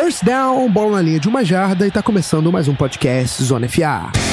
First down, bola na linha de uma jarda e tá começando mais um podcast Zona FA.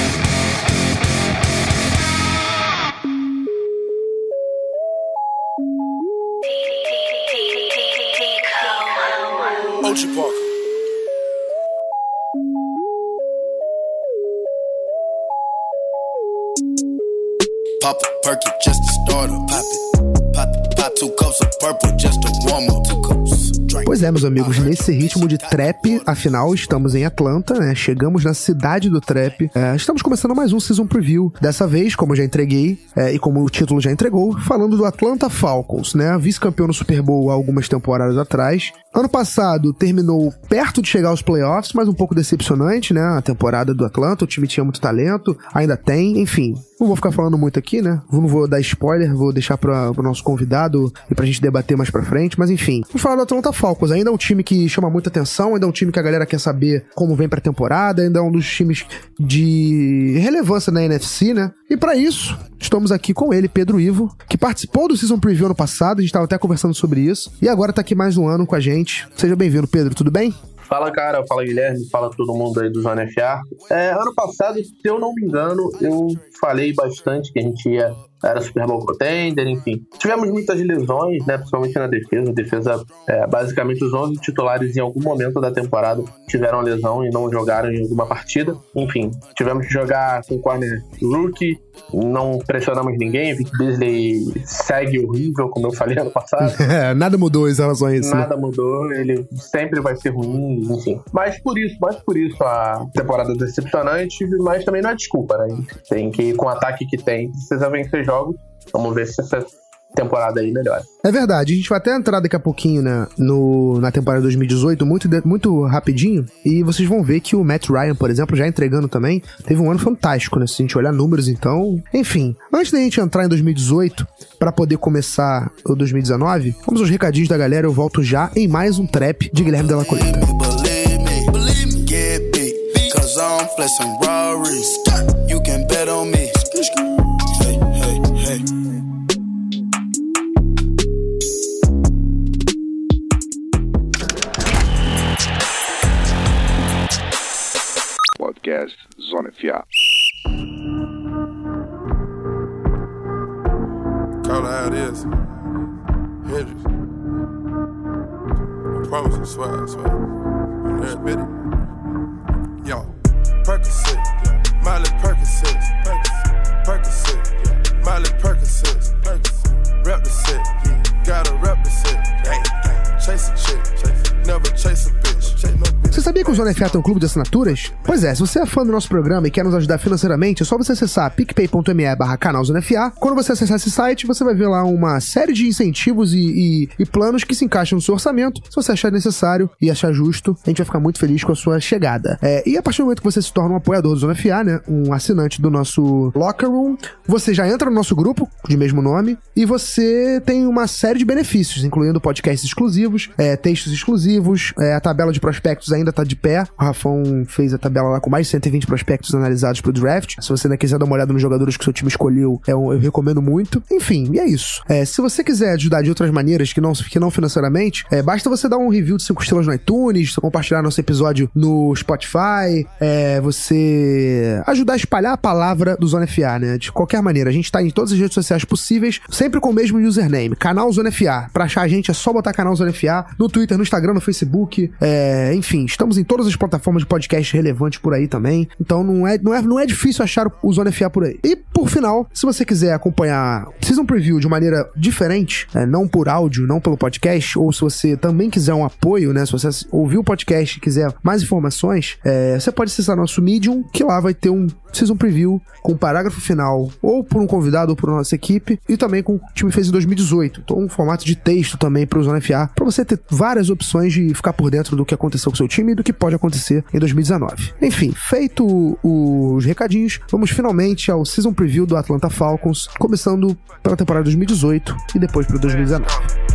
É, meus amigos, nesse ritmo de trap, afinal, estamos em Atlanta, né? Chegamos na cidade do trap. É, estamos começando mais um Season Preview. Dessa vez, como já entreguei, é, e como o título já entregou, falando do Atlanta Falcons, né? Vice-campeão no Super Bowl há algumas temporadas atrás. Ano passado terminou perto de chegar aos playoffs, mas um pouco decepcionante, né? A temporada do Atlanta, o time tinha muito talento, ainda tem, enfim. Não vou ficar falando muito aqui, né? Não vou dar spoiler, vou deixar para o nosso convidado e pra gente debater mais pra frente, mas enfim. Vamos falar do Atlanta Falcons. Ainda é um time que chama muita atenção, ainda é um time que a galera quer saber como vem pra temporada, ainda é um dos times de relevância na NFC, né? E para isso, estamos aqui com ele, Pedro Ivo, que participou do Season Preview ano passado, a gente tava até conversando sobre isso, e agora tá aqui mais um ano com a gente. Seja bem-vindo, Pedro, tudo bem? Fala, cara. Fala, Guilherme. Fala todo mundo aí do Zona FA. É, ano passado, se eu não me engano, eu falei bastante que a gente ia era Super Bowl contender, enfim. Tivemos muitas lesões, né, principalmente na defesa. A defesa, é, basicamente, os 11 titulares em algum momento da temporada tiveram lesão e não jogaram em alguma partida. Enfim, tivemos que jogar com corner rookie, não pressionamos ninguém. Vic Beasley segue horrível, como eu falei ano passado. É, nada mudou em relação a isso. né? Nada mudou, ele sempre vai ser ruim, enfim. Mas por isso, mas por isso a temporada é decepcionante, mas também não é desculpa, né? Tem que, com o ataque que tem, precisa vencer jogos. Vamos ver se essa temporada aí melhora. É verdade, a gente vai até entrar daqui a pouquinho né, no, na temporada 2018, muito, de- muito rapidinho, e vocês vão ver que o Matt Ryan, por exemplo, já entregando também, teve um ano fantástico, né? Se a gente olhar números, então. Enfim, antes da gente entrar em 2018, para poder começar o 2019, vamos aos recadinhos da galera, eu volto já em mais um trap de Guilherme Della Coleta. Believe me, believe me, get beat. FA. Call it how it is. Hendrix. I promise you, swear, I swear. I'm there, o Zona FA um clube de assinaturas? Pois é, se você é fã do nosso programa e quer nos ajudar financeiramente, é só você acessar picpay.me barra canal. Quando você acessar esse site, você vai ver lá uma série de incentivos e, e- e planos que se encaixam no seu orçamento. Se você achar necessário e achar justo, a gente vai ficar muito feliz com a sua chegada. É, e a partir do momento que você se torna um apoiador do Zona FA, né, um assinante do nosso Locker Room, você já entra no nosso grupo, de mesmo nome, e você tem uma série de benefícios, incluindo podcasts exclusivos, é, textos exclusivos, é, a tabela de prospectos ainda tá de pé. O Rafão fez a tabela lá com mais de 120 prospectos analisados pro draft. Se você ainda quiser dar uma olhada nos jogadores que seu time escolheu, é um- eu recomendo muito. Enfim, e é isso. É, se você quiser ajudar de outras maneiras que não, que não financeiramente, é, basta você dar um review de 5 estrelas no iTunes, compartilhar nosso episódio no Spotify, é, você ajudar a espalhar a palavra do Zona FA, né? De qualquer maneira, a gente tá em todas as redes sociais possíveis, sempre com o mesmo username, canal Zona FA. Pra achar a gente é só botar canal Zona FA no Twitter, no Instagram, no Facebook, é, enfim, estamos em todas as plataformas de podcast relevantes por aí também. Então não é, não é, não é difícil achar o Zona FA por aí. E por final, se você quiser acompanhar Season Preview de maneira diferente, é, não por áudio, não pelo podcast, ou se você também quiser um apoio, né? Se você ouviu o podcast e quiser mais informações, é, você pode acessar nosso Medium, que lá vai ter um Season Preview com um parágrafo final, ou por um convidado ou por nossa equipe, e também com o time fez em 2018. Então, um formato de texto também para o Zona FA, para você ter várias opções de ficar por dentro do que aconteceu com o seu time e do que pode acontecer em 2019. Enfim, feito os recadinhos, vamos finalmente ao Season Preview do Atlanta Falcons, começando pela temporada 2018 e depois para 2019.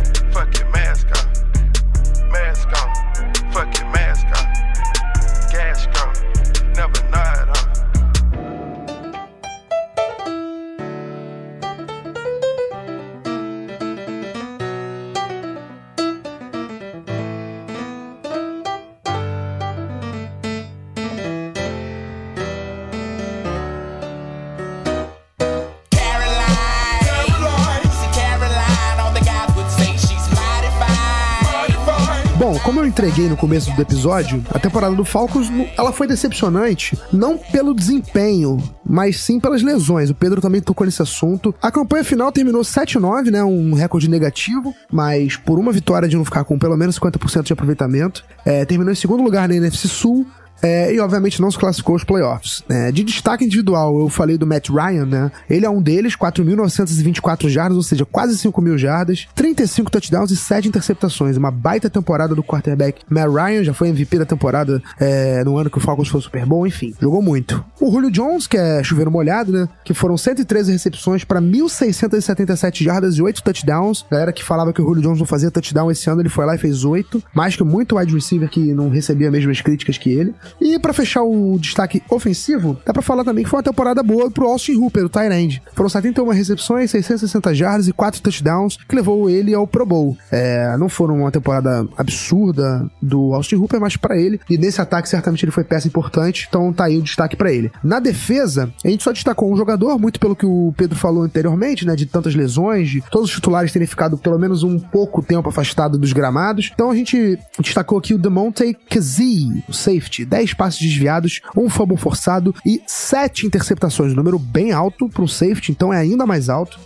Entreguei no começo do episódio, a temporada do Falcons, ela foi decepcionante, não pelo desempenho, mas sim pelas lesões. O Pedro também tocou nesse assunto. A campanha final terminou 7-9, né? Um recorde negativo, mas por uma vitória de não ficar com pelo menos 50% de aproveitamento. É, terminou em segundo lugar na NFC Sul, é, e obviamente não se classificou os playoffs. É, de destaque individual, eu falei do Matt Ryan, né? Ele é um deles, 4.924 jardas, ou seja, quase 5 mil jardas, 35 touchdowns e 7 interceptações. Uma baita temporada do quarterback Matt Ryan, já foi MVP da temporada é, no ano que o Falcons foi super bom, enfim, jogou muito. O Julio Jones, que é chuveiro molhado, né? Que foram 113 recepções para 1.677 jardas e 8 touchdowns. Galera que falava que o Julio Jones não fazia touchdown esse ano, ele foi lá e fez 8. Mais que muito wide receiver que não recebia as mesmas críticas que ele. E para fechar o destaque ofensivo, dá para falar também que foi uma temporada boa pro Austin Hooper, o Tyrande. Foram 71 recepções, 660 jardas e 4 touchdowns, que levou ele ao Pro Bowl. É, não foram uma temporada absurda do Austin Hooper, mas para ele, e nesse ataque certamente ele foi peça importante, então tá aí o destaque para ele. Na defesa, a gente só destacou um jogador, muito pelo que o Pedro falou anteriormente, né, de tantas lesões, de todos os titulares terem ficado pelo menos um pouco tempo afastado dos gramados. Então a gente destacou aqui o Demonte Kazee, o safety, 10 10 passes desviados, um fumble forçado e 7 interceptações. Número bem alto para um safety, então é ainda mais alto.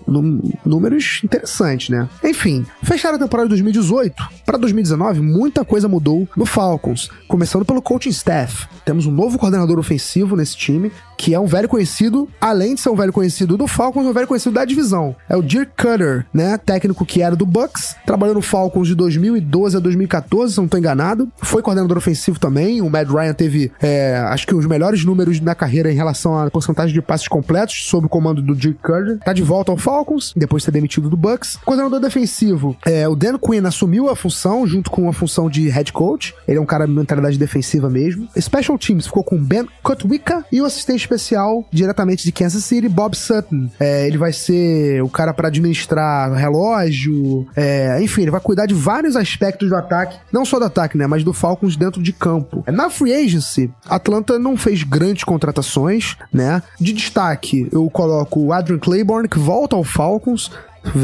números interessantes, né? Enfim, fecharam a temporada de 2018. Para 2019, muita coisa mudou no Falcons, começando pelo coaching staff. Temos um novo coordenador ofensivo nesse time, que é um velho conhecido, além de ser um velho conhecido do Falcons, um velho conhecido da divisão. É o Dirk Cutter, né? Técnico que era do Bucks, trabalhou no Falcons de 2012 a 2014, se não estou enganado. Foi coordenador ofensivo também. O Matt Ryan teve, é, acho que os melhores números na carreira em relação à porcentagem de passes completos sob o comando do Dirk Cutter. Tá de volta ao Falcons, depois de ser demitido do Bucks. Coordenador defensivo, é, o Dan Quinn assumiu a função junto com a função de head coach. Ele é um cara de mentalidade defensiva mesmo. Special Teams ficou com Ben Kotwicka e o assistente especial diretamente de Kansas City, Bob Sutton. É, ele vai ser o cara para administrar relógio, é, enfim, ele vai cuidar de vários aspectos do ataque, não só do ataque, né, mas do Falcons dentro de campo. Na free agency, Atlanta não fez grandes contratações, né? De destaque, eu coloco o Adrian Claiborne, que volta ao Falcons,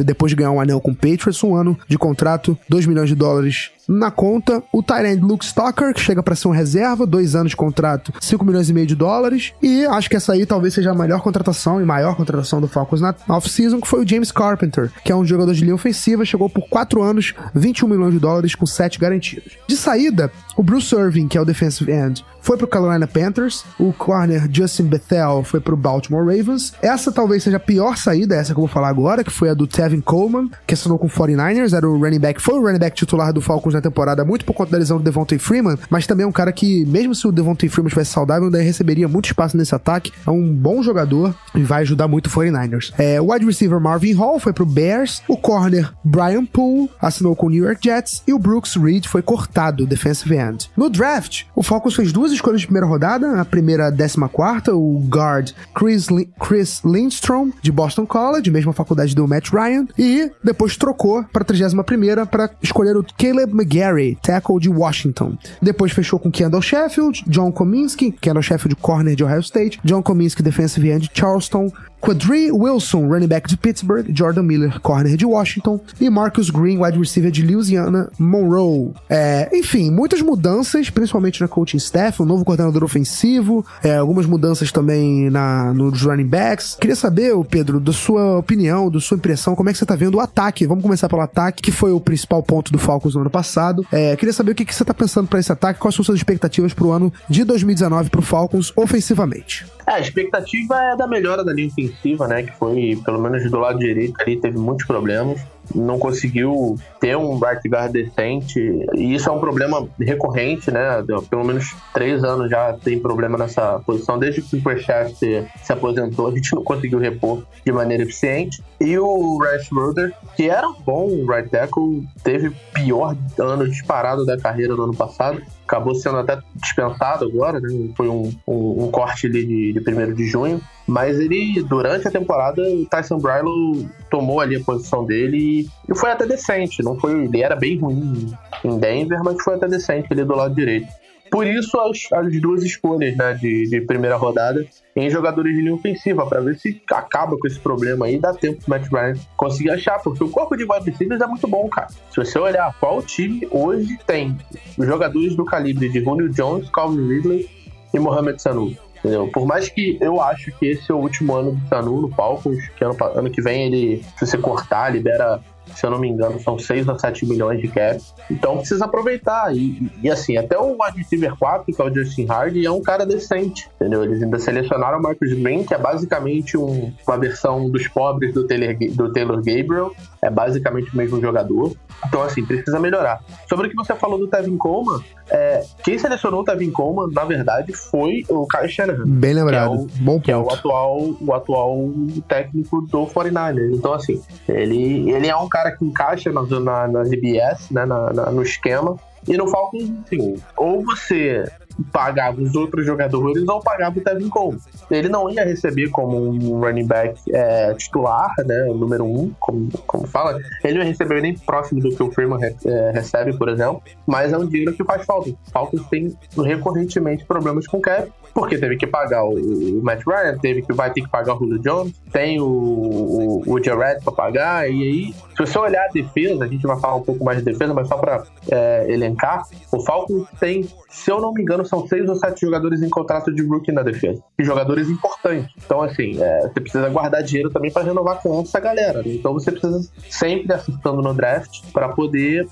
depois de ganhar um anel com o Patriots, um ano de contrato, 2 milhões de dólares na conta, o Tyrant Luke Stalker, que chega para ser um reserva, dois anos de contrato, 5 milhões e meio de dólares. E acho que essa aí talvez seja a melhor contratação e maior contratação do Falcons na off-season, que foi o James Carpenter, que é um jogador de linha ofensiva, chegou por 4 anos, 21 milhões de dólares com 7 garantidos. De saída, o Bruce Irving, que é o defensive end, foi pro Carolina Panthers. O corner Justin Bethel foi pro Baltimore Ravens. Essa talvez seja a pior saída, essa que eu vou falar agora, que foi a do Tevin Coleman, que assinou com o 49ers, era o running back, foi o running back titular do Falcons na temporada, muito por conta da lesão do Devontae Freeman, mas também é um cara que, mesmo se o Devontae Freeman estivesse saudável, ainda receberia muito espaço nesse ataque. É um bom jogador e vai ajudar muito o 49ers. É, o wide receiver Marvin Hall foi pro Bears. O corner Brian Poole assinou com o New York Jets. E o Brooks Reed foi cortado, defensive end. No draft, o Falcons fez duas escolhas de primeira rodada. A primeira, a décima quarta, o guard Chris, Chris Lindstrom, de Boston College, mesma faculdade do Matt Ryan. E depois trocou para a 31 primeira para escolher o Caleb McGarry, tackle de Washington. Depois fechou com Kendall Sheffield, John Cominsky, Kendall Sheffield, corner de Ohio State, John Cominsky, defensive end de Charleston, Quadri Wilson, running back de Pittsburgh, Jordan Miller, corner de Washington, e Marcus Green, wide receiver de Louisiana Monroe. É, enfim, muitas mudanças, principalmente na coaching staff, um novo coordenador ofensivo, é, algumas mudanças também na, nos running backs. Queria saber, Pedro, da sua opinião, da sua impressão, como é que você tá vendo o ataque? Vamos começar pelo ataque, que foi o principal ponto do Falcons no ano passado. É, queria saber o que, que você tá pensando para esse ataque, quais são suas expectativas pro ano de 2019 pro Falcons ofensivamente. É, a expectativa é da melhora da linha ofensiva, né? Que foi, pelo menos do lado direito ali, teve muitos problemas não conseguiu ter um right guard decente. E isso é um problema recorrente, né? Pelo menos três anos já tem problema nessa posição. Desde que o Superchat se, se aposentou, a gente não conseguiu repor de maneira eficiente. E o Rash Roder, que era um bom right tackle, teve pior ano disparado da carreira no ano passado acabou sendo até dispensado agora, né? Foi um, um, um corte ali de, de 1 de junho. Mas ele, durante a temporada, o Tyson Brylo tomou ali a posição dele e, foi até decente. Não foi, ele era bem ruim em Denver, mas foi até decente ali do lado direito. Por isso as, as duas escolhas né, de, de primeira rodada em jogadores de linha ofensiva, para ver se acaba com esse problema aí, dá tempo pro Matt Ryan conseguir achar, porque o corpo de wide receivers é muito bom, cara. Se você olhar qual time hoje tem jogadores do calibre de Julio Jones, Calvin Ridley e Mohamed Sanu. Entendeu? Por mais que eu acho que esse é o último ano do Sanu no Falcons, que ano, ano que vem ele, se você cortar, libera se eu não me engano, são 6 a 7 milhões de cap. Então precisa aproveitar. E, e assim, até o wide receiver 4, que é o Justin Hardy, é um cara decente, entendeu? Eles ainda selecionaram o Marcus Green, que é basicamente um, uma versão dos pobres do Taylor, do Taylor Gabriel. É basicamente o mesmo jogador. Então, assim, precisa melhorar. Sobre o que você falou do Tevin Coleman, é, quem selecionou o Tevin Coleman, na verdade, foi o Kyle Shanahan. Bem lembrado. Que é o, Bom ponto. que é o atual, o atual técnico do 49ers. Então, assim, ele, ele é um cara que encaixa na, na, na ZBS, né, na, na, no esquema. E no Falcons, assim, ou você pagava os outros jogadores ou pagava o Tevin Coleman. Ele não ia receber como um running back é, titular, né, número um, como, como fala. Ele não ia receber nem próximo do que o Freeman re, é, recebe, por exemplo, mas é um dinheiro que faz falta. Falcons tem recorrentemente problemas com cap, porque teve que pagar o, o, Matt Ryan, teve que vai ter que pagar o Julio Jones, tem o, o, o Jared para pagar, e aí, se você olhar a defesa, a gente vai falar um pouco mais de defesa, mas só para é, elencar, o Falcons tem, se eu não me engano, são seis ou sete jogadores em contrato de rookie na defesa, e jogadores importantes. Então, assim, é, você precisa guardar dinheiro também para renovar com essa galera. Né? Então, você precisa sempre acertando no draft para poder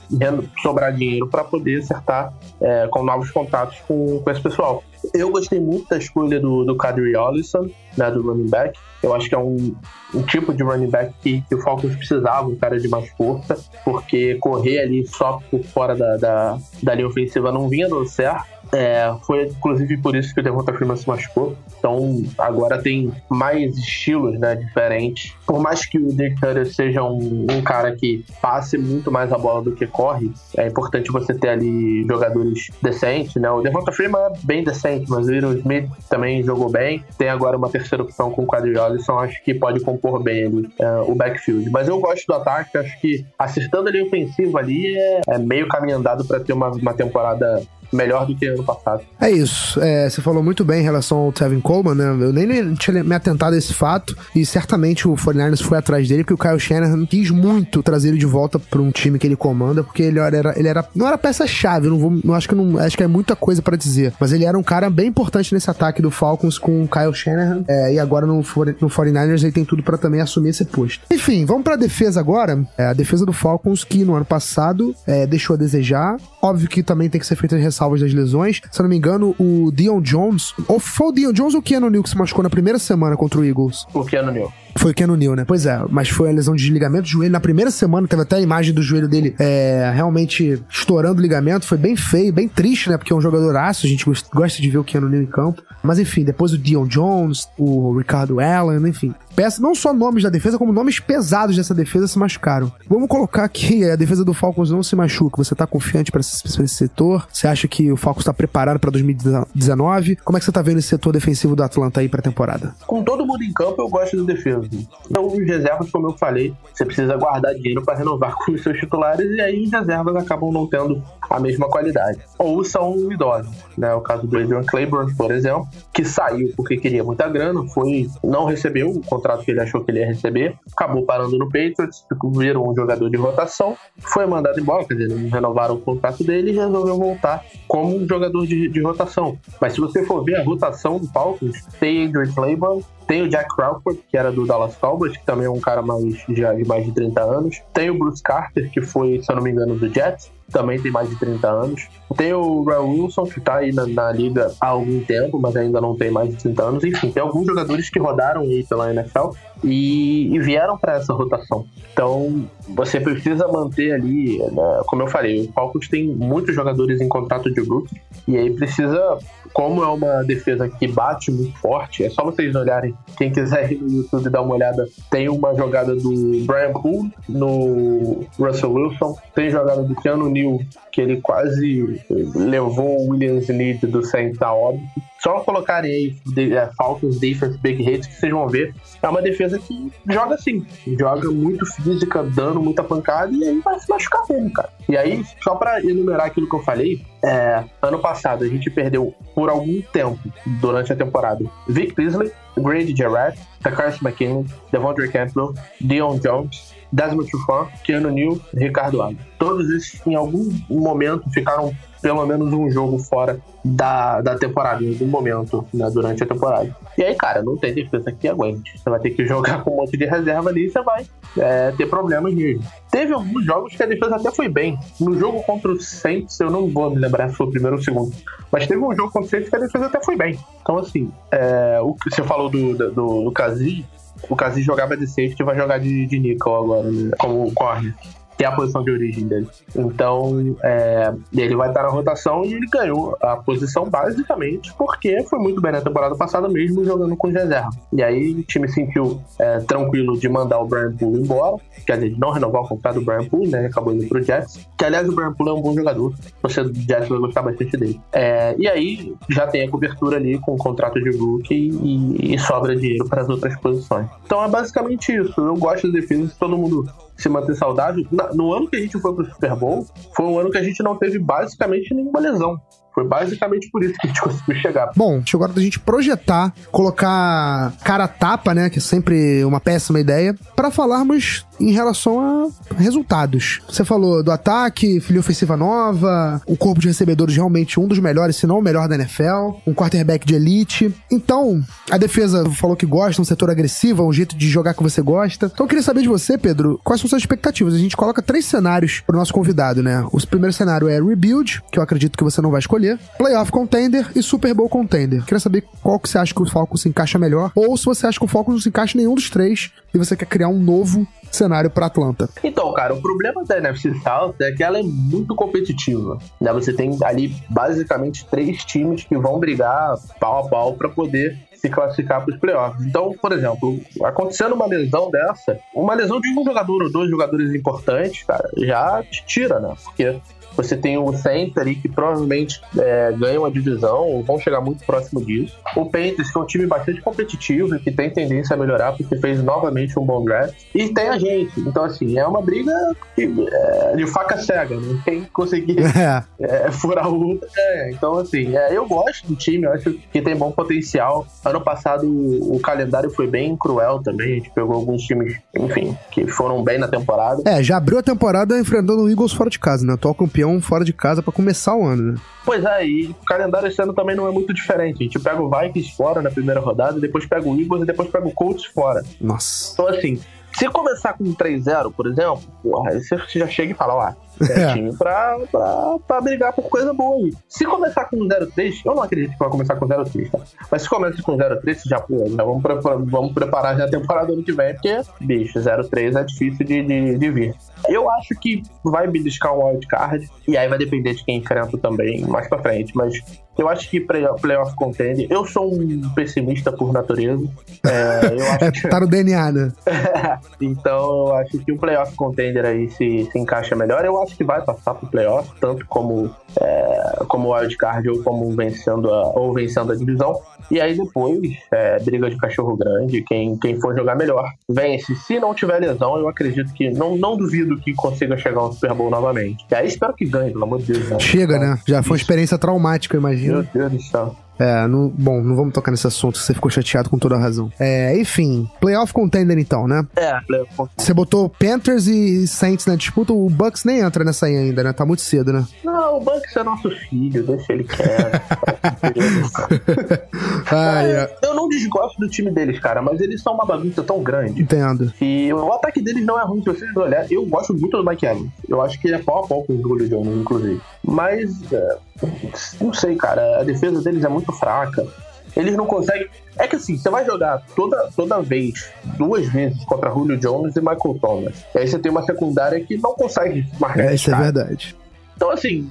sobrar dinheiro para poder acertar é, com novos contatos com, com esse pessoal. Eu gostei muito da escolha do, do Kadri né, do running back. Eu acho que é um, um tipo de running back que, que, o Falcons precisava, um cara de mais força, porque correr ali só por fora da, da, da linha ofensiva não vinha dando certo. É, foi inclusive por isso que o Devonta Freeman se machucou. Então agora tem mais estilos né, diferentes. Por mais que o Cutter seja um, um, cara que passe muito mais a bola do que corre, é importante você ter ali jogadores decentes. Né? O Devonta Freeman é bem decente, mas o Will Smith também jogou bem. Tem agora uma terceira opção com o Quadri Jollison, acho que pode compor bem ali, é, o backfield. Mas eu gosto do ataque, acho que acertando ali ofensivo ali é, é meio caminho andado para ter uma, uma temporada melhor do que ano passado. É isso. É, você falou muito bem em relação ao Tevin Coleman, né? Eu nem tinha me atentado a esse fato e certamente o 49ers foi atrás dele porque o Kyle Shanahan quis muito trazer ele de volta para um time que ele comanda porque ele era, ele era não era peça-chave, não vou, não acho que não acho que é muita coisa para dizer, mas ele era um cara bem importante nesse ataque do Falcons com o Kyle Shanahan é, e agora no, no 49ers ele tem tudo para também assumir esse posto. Enfim, vamos para a defesa agora. É, a defesa do Falcons que no ano passado é, deixou a desejar. Óbvio que também tem que ser feita ressalvas das lesões. Se eu não me engano, o Dion Jones, ou foi o Dion Jones ou o Keanu Neal que se machucou na primeira semana contra o Eagles? O Keanu Neal. Foi o Keanu Neal, né? Pois é, mas foi a lesão de ligamento do joelho. Na primeira semana teve até a imagem do joelho dele é, realmente estourando o ligamento. Foi bem feio, bem triste, né? Porque é um jogador aço, a gente gosta de ver o Keanu Neal em campo. Mas enfim, depois o Dion Jones, o Ricardo Allen, enfim. Peça, não só nomes da defesa, como nomes pesados dessa defesa se machucaram. Vamos colocar que a defesa do Falcons não se machuca. Você tá confiante para esse, esse, setor? Você acha que o Falcons tá preparado para 2019? Como é que você tá vendo esse setor defensivo do Atlanta aí pra temporada? Com todo mundo em campo, eu gosto da defesa. Então, os reservas, como eu falei, você precisa guardar dinheiro para renovar com os seus titulares e aí os reservas acabam não tendo a mesma qualidade. Ou são idosos, né? O caso do Adrian Claiborne, por exemplo, que saiu porque queria muita grana, foi não recebeu o contrato que ele achou que ele ia receber, acabou parando no Patriots, virou um jogador de rotação, foi mandado embora, quer dizer, não renovaram o contrato dele e resolveu voltar como um jogador de, de rotação. Mas se você for ver a rotação do Falcons, tem Adrian Claiborne, tem o Jack Crawford, que era do Dallas Cowboys, que também é um cara mais, já de mais de 30 anos. Tem o Bruce Carter, que foi, se eu não me engano, do Jets também tem mais de 30 anos. Tem o Raul Wilson, que tá aí na, na, liga há algum tempo, mas ainda não tem mais de 30 anos. Enfim, tem alguns jogadores que rodaram aí pela NFL e, e vieram para essa rotação. Então, você precisa manter ali, né, como eu falei, o Falcons tem muitos jogadores em contrato de rookie, e aí precisa, como é uma defesa que bate muito forte, é só vocês olharem, quem quiser ir no YouTube dar uma olhada, tem uma jogada do Brian Poole no Russell Wilson, tem jogada do Keanu Neal, que ele quase levou o Williams Need do Saints a óbito, só colocarem aí de, é, Falcons Defense Big Hits que vocês vão ver. É uma defesa que joga assim, joga muito física, dando muita pancada e aí vai se machucar mesmo, cara. E aí, só pra enumerar aquilo que eu falei, é, ano passado a gente perdeu por algum tempo durante a temporada Vic Beasley, Grady Jarrett, Takashi McKinley, Devondre Campbell, Dion Jones, Desmond Trufant, Keanu Neal e Ricardo Allen. Todos esses, em algum momento, ficaram pelo menos um jogo fora da, da temporada, em algum momento, né, durante a temporada. E aí, cara, não tem defesa que aguente. Você vai ter que jogar com um monte de reserva ali e você vai é, ter problemas mesmo. Teve alguns jogos que a defesa até foi bem. No jogo contra o Saints, eu não vou me lembrar se foi o primeiro ou o segundo, mas teve um jogo contra o Saints que a defesa até foi bem. Então, assim, é, o que você falou do, do, do Kazi, o Kazi jogava de safety e vai jogar de, de nickel agora, né, como corner que é a posição de origem dele. Então, é, ele vai estar na rotação e ele ganhou a posição basicamente porque foi muito bem na temporada passada mesmo jogando com reserva. E aí o time sentiu é, tranquilo de mandar o Brian Poole embora, quer dizer, de não renovar o contrato do Brian Poole, né? Acabou indo pro Jets. Que aliás o Brian Poole é um bom jogador, você do Jets vai gostar bastante dele. É, e aí já tem a cobertura ali com o contrato de rookie e, e sobra dinheiro para as outras posições. Então é basicamente isso. Eu gosto da defesa, todo mundo se manter saudável. No ano que a gente foi pro Super Bowl, foi um ano que a gente não teve basicamente nenhuma lesão. Foi basicamente por isso que a gente conseguiu chegar. Bom, chegou a hora da gente projetar, colocar cara a tapa, né? Que é sempre uma péssima ideia, para falarmos em relação a resultados. Você falou do ataque, filha ofensiva nova, o corpo de recebedores realmente um dos melhores, se não o melhor da NFL, um quarterback de elite. Então, a defesa falou que gosta, um setor agressivo, um jeito de jogar que você gosta. Então, eu queria saber de você, Pedro, quais são suas expectativas? A gente coloca três cenários pro nosso convidado, né? O primeiro cenário é rebuild, que eu acredito que você não vai escolher, playoff contender e Super Bowl contender. Queria saber qual que você acha que o Falcons se encaixa melhor, ou se você acha que o Falcons não se encaixa em nenhum dos três e você quer criar um novo cenário para Atlanta. Então, cara, o problema da NFC South é que ela é muito competitiva. Né? Você tem ali basicamente três times que vão brigar pau a pau para poder se classificar para os playoffs. Então, por exemplo, acontecendo uma lesão dessa, uma lesão de um jogador ou dois jogadores importantes, cara, já te tira, né? Porque você tem o Saints ali que provavelmente é, ganham a divisão, ou vão chegar muito próximo disso. O Panthers, que é um time bastante competitivo e que tem tendência a melhorar porque fez novamente um bom draft. E tem a gente. Então, assim, é uma briga que, é, de faca cega, né? Quem conseguir é. é, furar o outro é. Então, assim, é, eu gosto do time, eu acho que tem bom potencial. Ano passado o, o calendário foi bem cruel também. A gente pegou alguns times, enfim, que foram bem na temporada. É, já abriu a temporada enfrentando o Eagles fora de casa, né? Atual campeão campeão fora de casa para começar o ano, né? Pois é, e o calendário esse ano também não é muito diferente. A gente pega o Vikings fora na primeira rodada, depois pega o Eagles e depois pega o Colts fora. Nossa. Então, assim, se começar com 3-0, por exemplo, porra, aí você já chega e fala, ó, é, é time pra, pra, pra brigar por coisa boa aí. Se começar com 0-3, eu não acredito que vai começar com 0-3, tá? Mas se começa com 0-3, já, já vamos, vamos preparar já a temporada ano que vem, porque, bicho, 0-3 é difícil de, de, de vir. Eu acho que vai beliscar um wildcard, e aí vai depender de quem enfrenta também mais pra frente, mas eu acho que playoff contende. Eu sou um pessimista por natureza. É, é, que... Tá no DNA, né? então eu acho que o playoff contender aí se, se encaixa melhor. Eu acho que vai passar pro playoff, tanto como, é, como wildcard ou como vencendo a, ou vencendo a divisão. E aí depois, é, briga de cachorro grande, quem, quem for jogar melhor vence. Se não tiver lesão, eu acredito que. Não, não duvido que consiga chegar ao Super Bowl novamente. E aí espero que ganhe, pelo amor de Deus. Né? Chega, né? Já foi uma experiência traumática, imagina. Meu Deus do céu. É, não, bom, não vamos tocar nesse assunto, você ficou chateado com toda a razão. É, enfim, playoff contender então, né? É, playoff contender. Você botou Panthers e Saints na disputa, o Bucks nem entra nessa aí ainda, né? Tá muito cedo, né? Não, o Bucks é nosso filho, deixa ele quieto. ah, é. Eu não desgosto do time deles, cara, mas eles são uma bagunça tão grande. Entendo. E o ataque deles não é ruim, se vocês olharem. Eu gosto muito do Mike Evans. Eu acho que ele é pau a pau com o Julio Jones, inclusive. Mas, é, não sei, cara, a defesa deles é muito fraca. Eles não conseguem. É que assim, você vai jogar toda, toda vez, duas vezes contra Julio Jones e Michael Thomas. E aí você tem uma secundária que não consegue marcar. É, isso é verdade. Então, assim,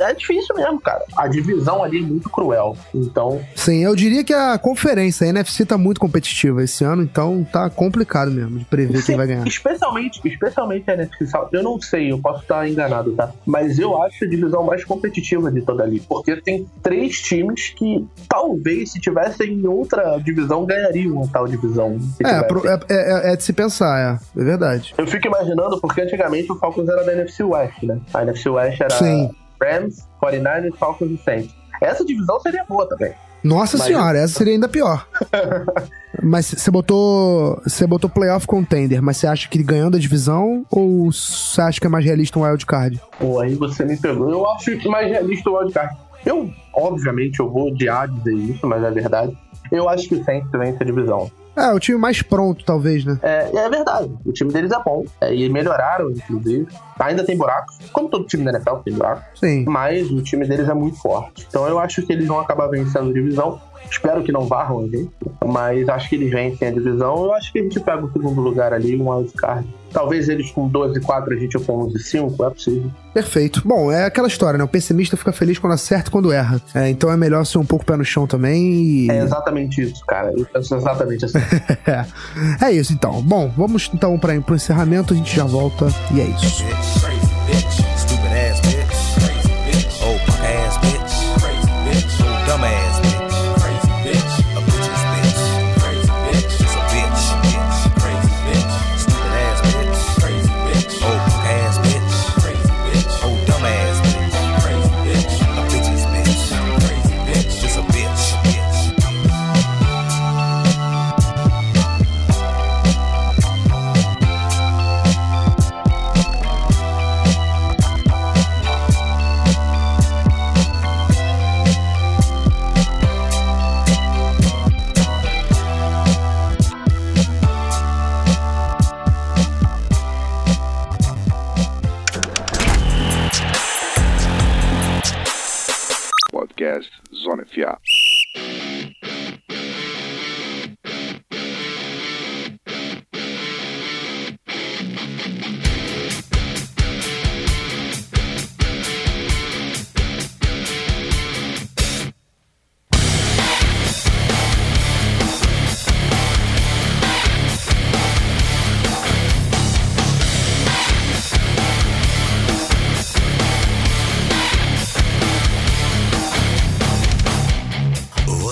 é difícil mesmo, cara. A divisão ali é muito cruel. Então, Sim, eu diria que a conferência, a NFC tá muito competitiva esse ano, então tá complicado mesmo de prever quem vai ganhar. Especialmente, especialmente a NFC South. Eu não sei, eu posso estar enganado, tá? Mas eu acho a divisão mais competitiva de toda ali. Porque tem três times que talvez, se tivessem em outra divisão, ganhariam tal divisão. É, pro- é, é- é de se pensar, é, é verdade. Eu fico imaginando, porque antigamente o Falcons era da NFC West, né? A NFC West era Sim. Rams, 49ers, Falcons e Saints. Essa divisão seria boa também. Nossa Mas- senhora, essa seria ainda pior. mas você botou. Você botou playoff contender, mas você acha que ganhando a divisão ou você acha que é mais realista um wild card? Pô, aí você me pegou. Eu acho que mais realista o wildcard. Eu, obviamente, eu vou odiar dizer isso, mas é verdade. Eu acho que o Saints vence a divisão. É, o time mais pronto, talvez, né? É, é verdade. O time deles é bom. É, e melhoraram, inclusive. Ainda tem buracos. Como todo time da NFL tem buracos. Sim. Mas o time deles é muito forte. Então eu acho que eles vão acabar vencendo a divisão. Espero que não varram a gente. Mas acho que eles vencem a divisão. Eu acho que a gente pega o segundo lugar ali, um wildcard. Talvez eles com 12-4, a gente com 11-5. É possível. Perfeito. Bom, é aquela história, né? O pessimista fica feliz quando acerta e quando erra. É, então é melhor ser um pouco pé no chão também e. É exatamente isso, cara. Eu penso exatamente assim. É, é isso então. Bom, vamos então para o encerramento, a gente já volta e é isso.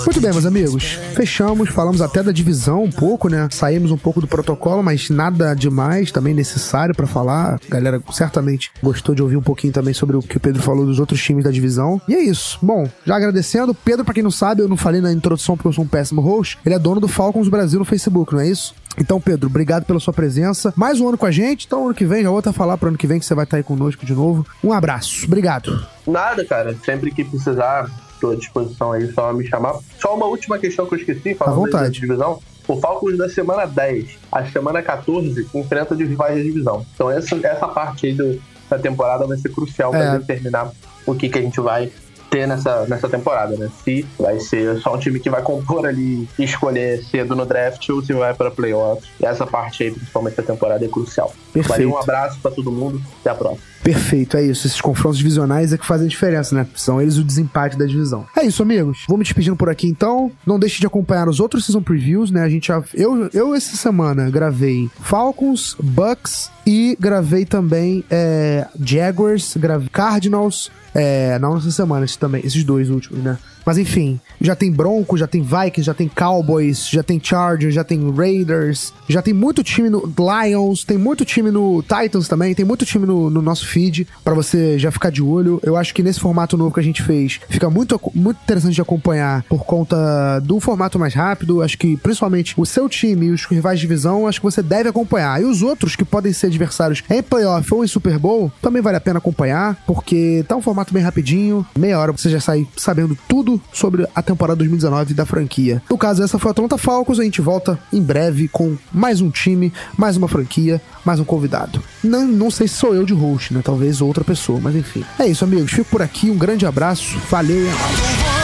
Muito bem, meus amigos. Fechamos, falamos até da divisão um pouco, né? Saímos um pouco do protocolo, mas nada demais também necessário pra falar. A galera certamente gostou de ouvir um pouquinho também sobre o que o Pedro falou dos outros times da divisão. E é isso. Bom, já agradecendo. Pedro, pra quem não sabe, eu não falei na introdução porque eu sou um péssimo host. Ele é dono do Falcons Brasil no Facebook, não é isso? Então, Pedro, obrigado pela sua presença. Mais um ano com a gente, então ano que vem, já vou até falar pro ano que vem que você vai estar aí conosco de novo. Um abraço. Obrigado. Nada, cara. Sempre que precisar, tô à disposição aí, só me chamar. Só uma última questão que eu esqueci, falando À da divisão. O Falcons da semana 10, a semana 14, enfrenta os rivais da divisão. Então essa, essa parte aí do- da temporada vai ser crucial É. para determinar o que, que a gente vai ter nessa, nessa temporada, né? Se vai ser só um time que vai compor ali e escolher cedo no draft ou se vai para playoffs. E essa parte aí, principalmente da temporada, é crucial. Perfeito. Valeu, um abraço para todo mundo. Até a próxima. Perfeito, é isso. Esses confrontos divisionais é que fazem diferença, né? São eles o desempate da divisão. É isso, amigos. Vou me despedindo por aqui então. Não deixe de acompanhar os outros season previews, né? A gente já. Eu, eu essa semana gravei Falcons, Bucks e gravei também é, Jaguars, gravei Cardinals. É, não nessa semana, esses também, esses dois últimos, né? Mas enfim, já tem Broncos, já tem Vikings, já tem Cowboys, já tem Chargers, já tem Raiders, já tem muito time no Lions, tem muito time no Titans também, tem muito time no, no nosso feed pra você já ficar de olho. Eu acho que nesse formato novo que a gente fez, fica muito, muito interessante de acompanhar por conta do formato mais rápido. Acho que principalmente o seu time e os rivais de divisão, acho que você deve acompanhar. E os outros que podem ser adversários em playoff ou em Super Bowl, também vale a pena acompanhar, porque tá um formato bem rapidinho, meia hora você já sai sabendo tudo sobre a temporada 2019 da franquia. No caso, essa foi a Atlanta Falcons, a gente volta em breve com mais um time, mais uma franquia, mais um convidado. Não, não sei se sou eu de host, né? Talvez outra pessoa, mas enfim. É isso, amigos. Fico por aqui, um grande abraço, valeu e.